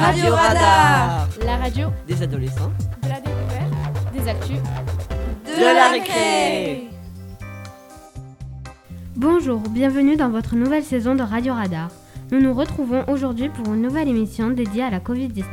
Radio Radar. La radio Des adolescents. de la découverte, des actus, De la récré. Bonjour, bienvenue dans votre nouvelle saison de Radio Radar. Nous nous retrouvons aujourd'hui pour une nouvelle émission dédiée à la Covid-19.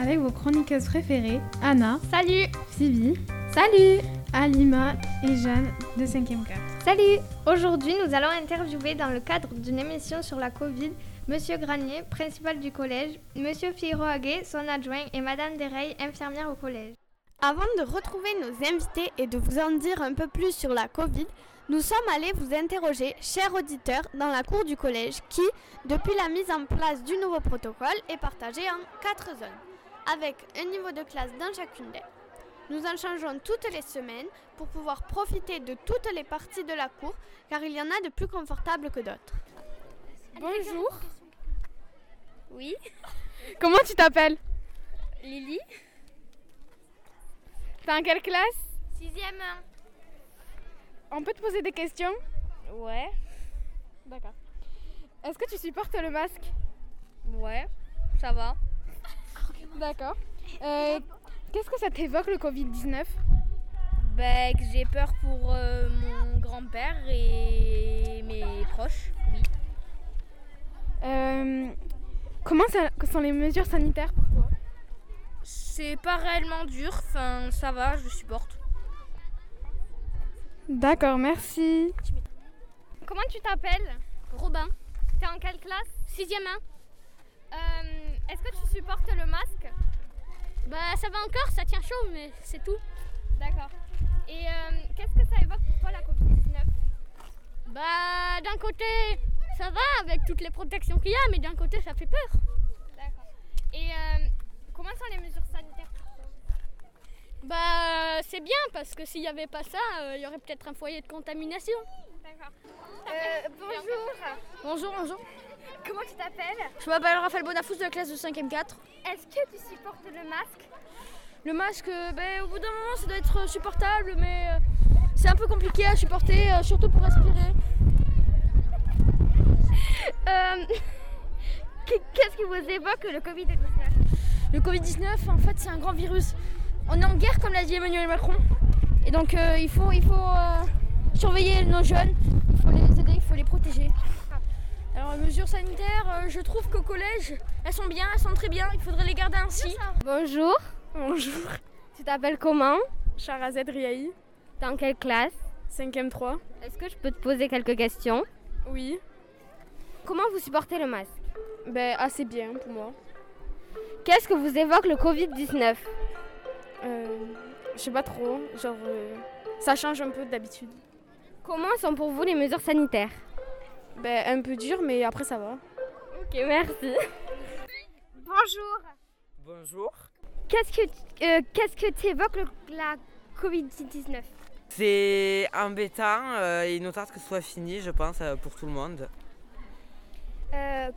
avec vos chroniqueuses préférées, Anna, Salut. Phoebe, Salut. Alima et Jeanne de 5e 4. Salut Aujourd'hui, nous allons interviewer dans le cadre d'une émission sur la Covid Monsieur Granier, principal du collège, Monsieur Firoaguet, son adjoint et Madame Dereil, infirmière au collège. Avant de retrouver nos invités et de vous en dire un peu plus sur la Covid, nous sommes allés vous interroger, chers auditeurs, dans la cour du collège qui, depuis la mise en place du nouveau protocole, est partagée en quatre zones, avec un niveau de classe dans chacune d'elles. Nous en changeons toutes les semaines pour pouvoir profiter de toutes les parties de la cour, car il y en a de plus confortables que d'autres. Bonjour Oui, Comment tu t'appelles? Lily, T'es en quelle classe? Sixième. On peut te poser des questions? Ouais, D'accord. Est-ce que tu supportes le masque? Ouais, ça va. D'accord. Euh, Qu'est-ce que ça t'évoque le Covid-19 Ben, que j'ai peur pour euh, mon grand-père et mes proches, oui. Euh, Comment ça, sont les mesures sanitaires pour toi? C'est pas réellement dur, enfin ça va, je supporte. D'accord, merci. Comment tu t'appelles? Robin, T'es en quelle classe? Sixième 1. Euh, Est-ce que tu supportes Bah ça va encore, ça tient chaud, mais c'est tout. D'accord. Et euh, qu'est-ce que ça évoque pour toi la Covid-19? Bah d'un côté ça va avec toutes les protections qu'il y a, mais d'un côté ça fait peur. D'accord. Et euh, comment sont les mesures sanitaires pour toi? Bah c'est bien parce que s'il n'y avait pas ça, euh, il y aurait peut-être un foyer de contamination. D'accord. Bonjour. Bonjour, bonjour. Comment tu t'appelles? Je m'appelle Raphaël Bonafous de la classe de 5ème 4. Est-ce que tu supportes le masque? Le masque, euh, ben, au bout d'un moment, ça doit être supportable, mais euh, c'est un peu compliqué à supporter, euh, surtout pour respirer. Euh, Qu'est-ce qui vous évoque le Covid-19 Le Covid-19, en fait, c'est un grand virus. On est en guerre, comme l'a dit Emmanuel Macron. Et donc, euh, il faut, il faut euh, surveiller nos jeunes, il faut les aider, il faut les protéger. Alors, les mesures sanitaires, euh, je trouve qu'au collège, elles sont bien, elles sont très bien, il faudrait les garder ainsi. Bonjour. Bonjour. Tu t'appelles comment? Charazed Riahi, Dans quelle classe? 5ème 3. Est-ce que je peux te poser quelques questions? Oui. Comment vous supportez le masque? Ben assez bien pour moi. Qu'est-ce que vous évoque le Covid-19 Euh, je sais pas trop, genre euh, ça change un peu d'habitude. Comment sont pour vous les mesures sanitaires? Ben un peu dur, mais après ça va. Ok, merci. Bonjour. Bonjour. Qu'est-ce que euh, qu'est-ce que t'évoques le- la Covid-19 C'est embêtant, euh, il nous tarde que ce soit fini, je pense, euh, pour tout le monde. Euh,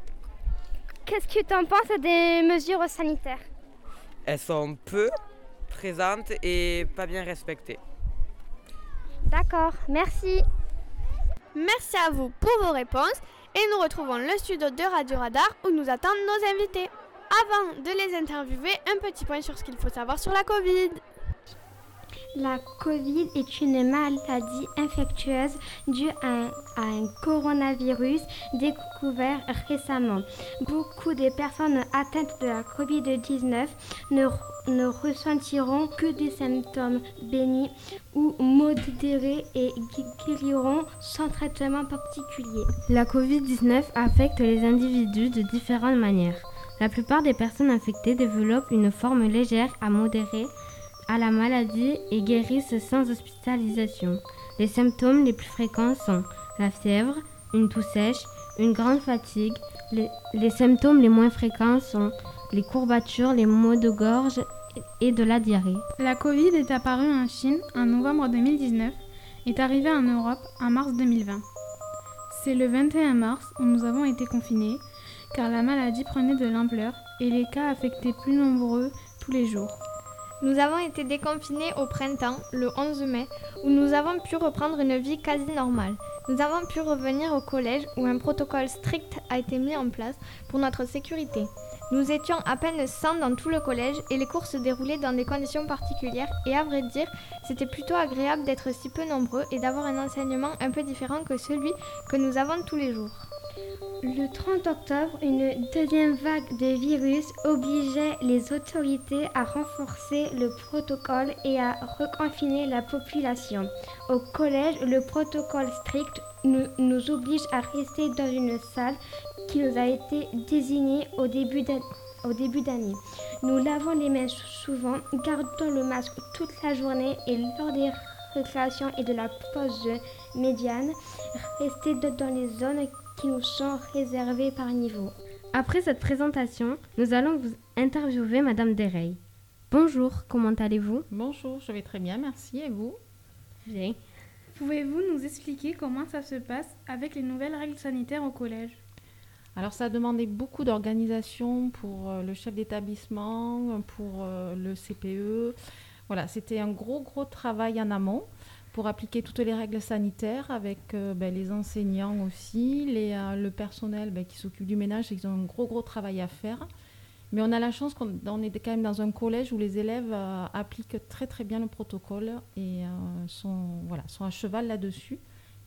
Qu'est-ce que tu en penses des mesures sanitaires? Elles sont peu présentes et pas bien respectées. D'accord, merci. Merci à vous pour vos réponses et nous retrouvons le studio de Radio Radar où nous attendent nos invités. Avant de les interviewer, un petit point sur ce qu'il faut savoir sur la Covid. La Covid est une maladie infectieuse due à un, coronavirus découvert récemment. Beaucoup de personnes atteintes de la Covid-19 ne, ne ressentiront que des symptômes bénis ou modérés et guériront sans traitement particulier. La Covid-19 affecte les individus de différentes manières. La plupart des personnes infectées développent une forme légère à modérée à la maladie et guérissent sans hospitalisation. Les symptômes les plus fréquents sont la fièvre, une toux sèche, une grande fatigue. Les symptômes les moins fréquents sont les courbatures, les maux de gorge et de la diarrhée. La Covid est apparue en Chine en novembre 2019 et est arrivée en Europe en mars 2020. C'est le 21 mars où nous avons été confinés car la maladie prenait de l'ampleur et les cas affectaient plus nombreux tous les jours. Nous avons été déconfinés au printemps, le 11 mai, où nous avons pu reprendre une vie quasi normale. Nous avons pu revenir au collège où un protocole strict a été mis en place pour notre sécurité. Nous étions à peine 100 dans tout le collège et les cours se déroulaient dans des conditions particulières et à vrai dire, c'était plutôt agréable d'être si peu nombreux et d'avoir un enseignement un peu différent que celui que nous avons tous les jours. Le 30 octobre, une deuxième vague de virus obligeait les autorités à renforcer le protocole et à reconfiner la population. Au collège, le protocole strict nous, nous oblige à rester dans une salle qui nous a été désignée au début d'année. Nous lavons les mains souvent, gardons le masque toute la journée et lors des récréations et de la pause médiane, restez dans les zones qui nous sont réservés par niveau. Après cette présentation, nous allons vous interviewer Madame Derey. Bonjour, comment allez-vous? Bonjour, je vais très bien, merci. Et vous? Bien. Pouvez-vous nous expliquer comment ça se passe avec les nouvelles règles sanitaires au collège? Alors ça a demandé beaucoup d'organisation pour euh, le chef d'établissement, pour euh, le CPE. Voilà, c'était un gros gros travail en amont pour appliquer toutes les règles sanitaires avec euh, ben, les enseignants aussi, les, le personnel ben, qui s'occupe du ménage, ils ont un gros gros travail à faire. Mais on a la chance qu'on est quand même dans un collège où les élèves appliquent très très bien le protocole et sont à cheval là-dessus.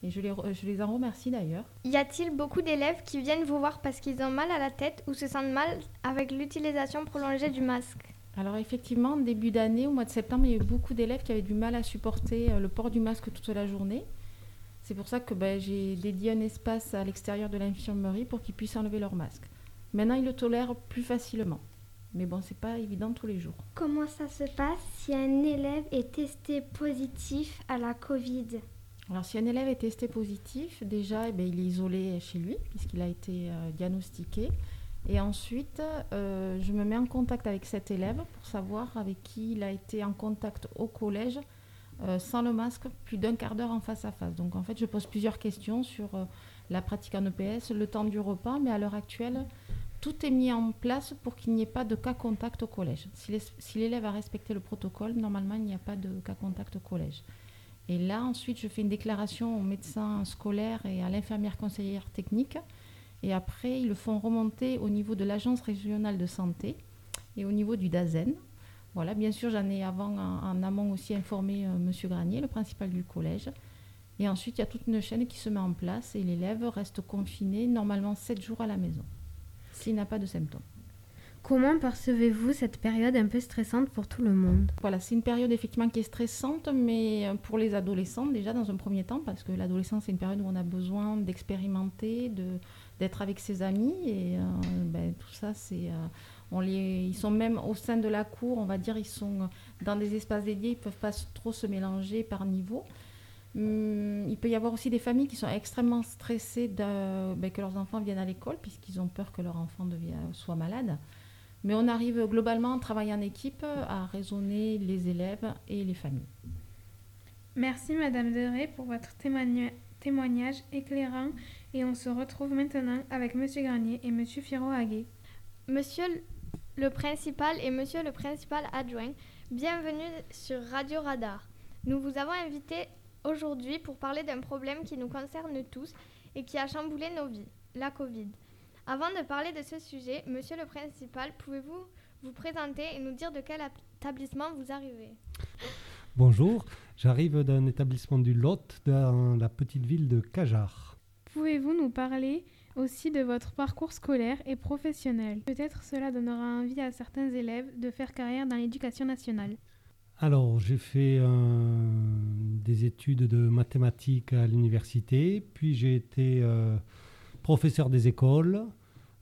Et je les, je les en remercie d'ailleurs. Y a-t-il beaucoup d'élèves qui viennent vous voir parce qu'ils ont mal à la tête ou se sentent mal avec l'utilisation prolongée du masque? Alors effectivement, début d'année, au mois de septembre, il y a eu beaucoup d'élèves qui avaient du mal à supporter euh, le port du masque toute la journée. C'est pour ça que ben, j'ai dédié un espace à l'extérieur de l'infirmerie pour qu'ils puissent enlever leur masque. Maintenant, ils le tolèrent plus facilement. Mais bon, c'est pas évident tous les jours. Comment ça se passe si un élève est testé positif à la Covid? Alors, si un élève est testé positif, déjà, eh ben, il est isolé chez lui, puisqu'il a été euh, diagnostiqué. Et ensuite, euh, je me mets en contact avec cet élève pour savoir avec qui il a été en contact au collège euh, sans le masque plus d'un quart d'heure en face à face. Donc en fait, je pose plusieurs questions sur la pratique en EPS, le temps du repas, mais à l'heure actuelle, tout est mis en place pour qu'il n'y ait pas de cas contact au collège. Si l'élève a respecté le protocole, normalement, il n'y a pas de cas contact au collège. Et là, ensuite, je fais une déclaration au médecin scolaire et à l'infirmière conseillère technique et après, ils le font remonter au niveau de l'Agence régionale de santé et au niveau du DAZEN. Voilà, bien sûr, j'en ai avant, en, amont aussi informé M. Euh, Monsieur Granier, le principal du collège. Et ensuite, il y a toute une chaîne qui se met en place et l'élève reste confiné normalement 7 jours à la maison, s'il n'a pas de symptômes. Comment percevez-vous cette période un peu stressante pour tout le monde? Voilà, c'est une période effectivement qui est stressante, mais euh, pour les adolescents déjà dans un premier temps, parce que l'adolescence c'est une période où on a besoin d'expérimenter, d'être avec ses amis, et euh, ben, tout ça c'est... Euh, on les, ils sont même au sein de la cour, on va dire, ils sont dans des espaces dédiés, ils ne peuvent pas trop se mélanger par niveau. Hum, il peut y avoir aussi des familles qui sont extrêmement stressées de, ben, que leurs enfants viennent à l'école, puisqu'ils ont peur que leur enfant soit malade. Mais on arrive globalement, en travaillant en équipe, à raisonner les élèves et les familles. Merci Madame Deré pour votre témoignage éclairant et on se retrouve maintenant avec Monsieur Garnier et Monsieur Firo-Haguet. Monsieur le principal et Monsieur le principal adjoint, bienvenue sur Radio Radar. Nous vous avons invité aujourd'hui pour parler d'un problème qui nous concerne tous et qui a chamboulé nos vies, la Covid. Avant de parler de ce sujet, monsieur le principal, pouvez-vous vous présenter et nous dire de quel établissement vous arrivez? Bonjour, j'arrive d'un établissement du Lot dans la petite ville de Cajar. Pouvez-vous nous parler aussi de votre parcours scolaire et professionnel? Peut-être cela donnera envie à certains élèves de faire carrière dans l'éducation nationale. Alors, j'ai fait euh, des études de mathématiques à l'université, puis j'ai été euh, professeur des écoles,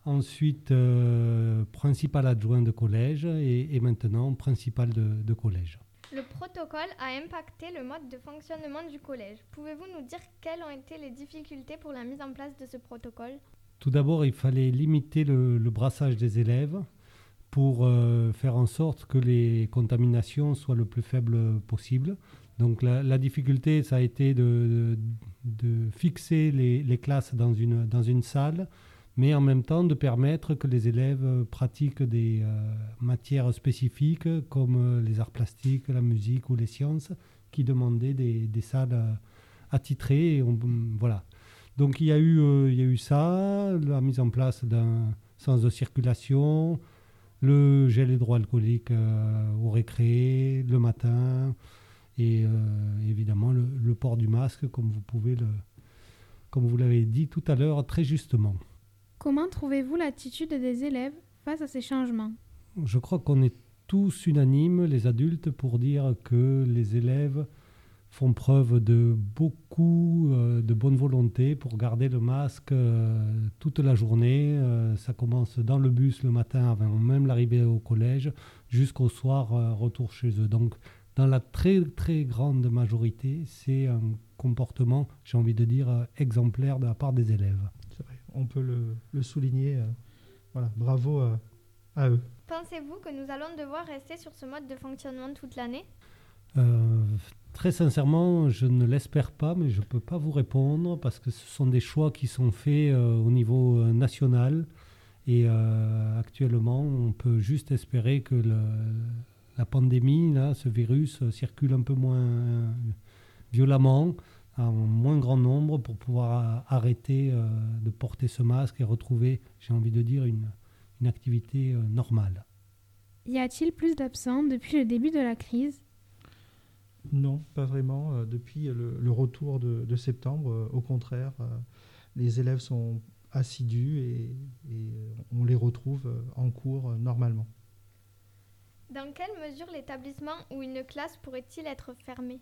ensuite euh, principal adjoint de collège et, maintenant principal de, collège. Le protocole a impacté le mode de fonctionnement du collège. Pouvez-vous nous dire quelles ont été les difficultés pour la mise en place de ce protocole? Tout d'abord, il fallait limiter le, brassage des élèves pour euh, faire en sorte que les contaminations soient le plus faibles possible. Donc la, difficulté, ça a été de, de, fixer les, les, classes dans une, dans une salle, mais en même temps de permettre que les élèves pratiquent des euh, matières spécifiques comme euh, les arts plastiques, la musique ou les sciences, qui demandaient des, des salles euh, attitrées. Voilà. Donc il y, a eu, il y a eu ça, la mise en place d'un sens de circulation, le gel hydroalcoolique au récré, le matin, et euh, évidemment le, le, port du masque, comme vous pouvez le, comme vous l'avez dit tout à l'heure très justement. Comment trouvez-vous l'attitude des élèves face à ces changements? Je crois qu'on est tous unanimes, les adultes, pour dire que les élèves font preuve de beaucoup euh, de bonne volonté pour garder le masque euh, toute la journée. Euh, ça commence dans le bus le matin avant même l'arrivée au collège jusqu'au soir retour chez eux. Donc dans la très très grande majorité, c'est un comportement, j'ai envie de dire, exemplaire de la part des élèves. C'est vrai, on peut le, le souligner. voilà, bravo à eux. Pensez-vous que nous allons devoir rester sur ce mode de fonctionnement toute l'année? Très sincèrement, je ne l'espère pas, mais je ne peux pas vous répondre parce que ce sont des choix qui sont faits euh, au niveau euh, national. Et euh, actuellement, on peut juste espérer que le, la pandémie, là, ce virus, circule un peu moins violemment, en moins grand nombre, pour pouvoir arrêter de porter ce masque et retrouver, j'ai envie de dire, une, une activité normale. Y a-t-il plus d'absents depuis le début de la crise? Non, pas vraiment. Euh, depuis le, retour de, septembre, euh, au contraire, euh, les élèves sont assidus et, on les retrouve en cours normalement. Dans quelle mesure l'établissement ou une classe pourrait-il être fermé?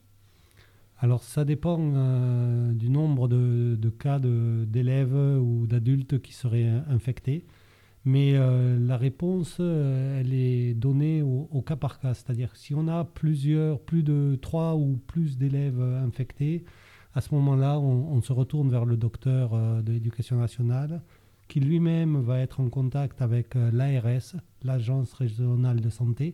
Alors ça dépend du nombre de, cas d'élèves ou d'adultes qui seraient infectés. Mais euh, la réponse, euh, elle est donnée au, cas par cas. C'est-à-dire si on a plusieurs, plus de trois ou plus d'élèves infectés, à ce moment-là, on, se retourne vers le docteur euh, de l'éducation nationale, qui lui-même va être en contact avec l'ARS, l'Agence régionale de santé.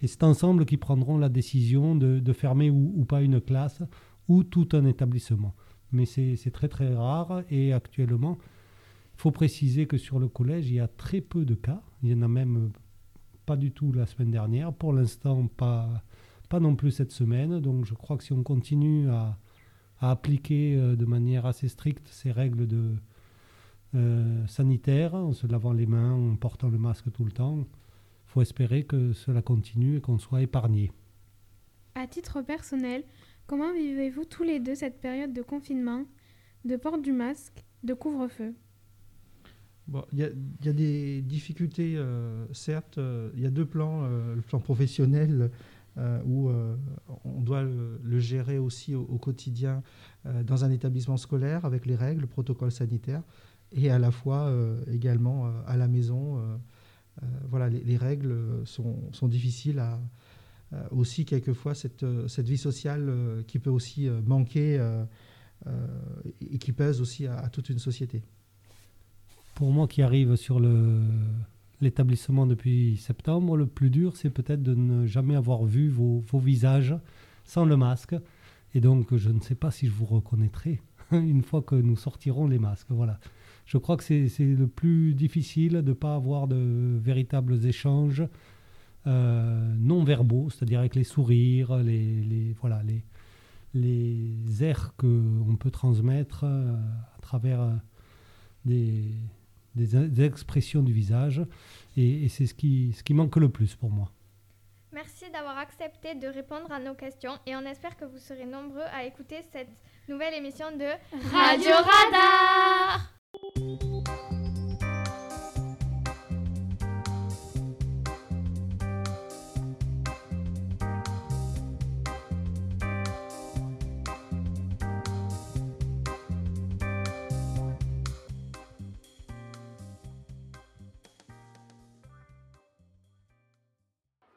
Et c'est ensemble qui prendront la décision de, fermer ou, pas une classe ou tout un établissement. Mais c'est très très rare et actuellement, il faut préciser que sur le collège, il y a très peu de cas. Il y en a même pas du tout la semaine dernière. Pour l'instant, pas, pas non plus cette semaine. Donc je crois que si on continue à, appliquer euh, de manière assez stricte ces règles de, euh, sanitaires, en se lavant les mains, en portant le masque tout le temps, il faut espérer que cela continue et qu'on soit épargné. À titre personnel, comment vivez-vous tous les deux cette période de confinement, de port du masque, de couvre-feu? Il y, a des difficultés, euh, certes. Euh, il y a deux plans. Euh, le plan professionnel, où on doit le, gérer aussi au, quotidien dans un établissement scolaire avec les règles, le protocole sanitaire, et à la fois également à la maison. voilà, les, règles sont, difficiles à, aussi quelquefois cette, cette vie sociale qui peut aussi manquer et qui pèse aussi à toute une société pour moi qui arrive sur l'établissement depuis septembre, le plus dur, c'est peut-être de ne jamais avoir vu vos, visages sans le masque. Et donc, je ne sais pas si je vous reconnaîtrai une fois que nous sortirons les masques. Voilà. Je crois que c'est le plus difficile de ne pas avoir de véritables échanges euh, non verbaux, c'est-à-dire avec les sourires, les, voilà, les, les airs qu'on peut transmettre euh, à travers euh, des, des, expressions du visage. Et, c'est ce qui, ce qui manque le plus pour moi. Merci d'avoir accepté de répondre à nos questions et on espère que vous serez nombreux à écouter cette nouvelle émission de Radio Radar. Música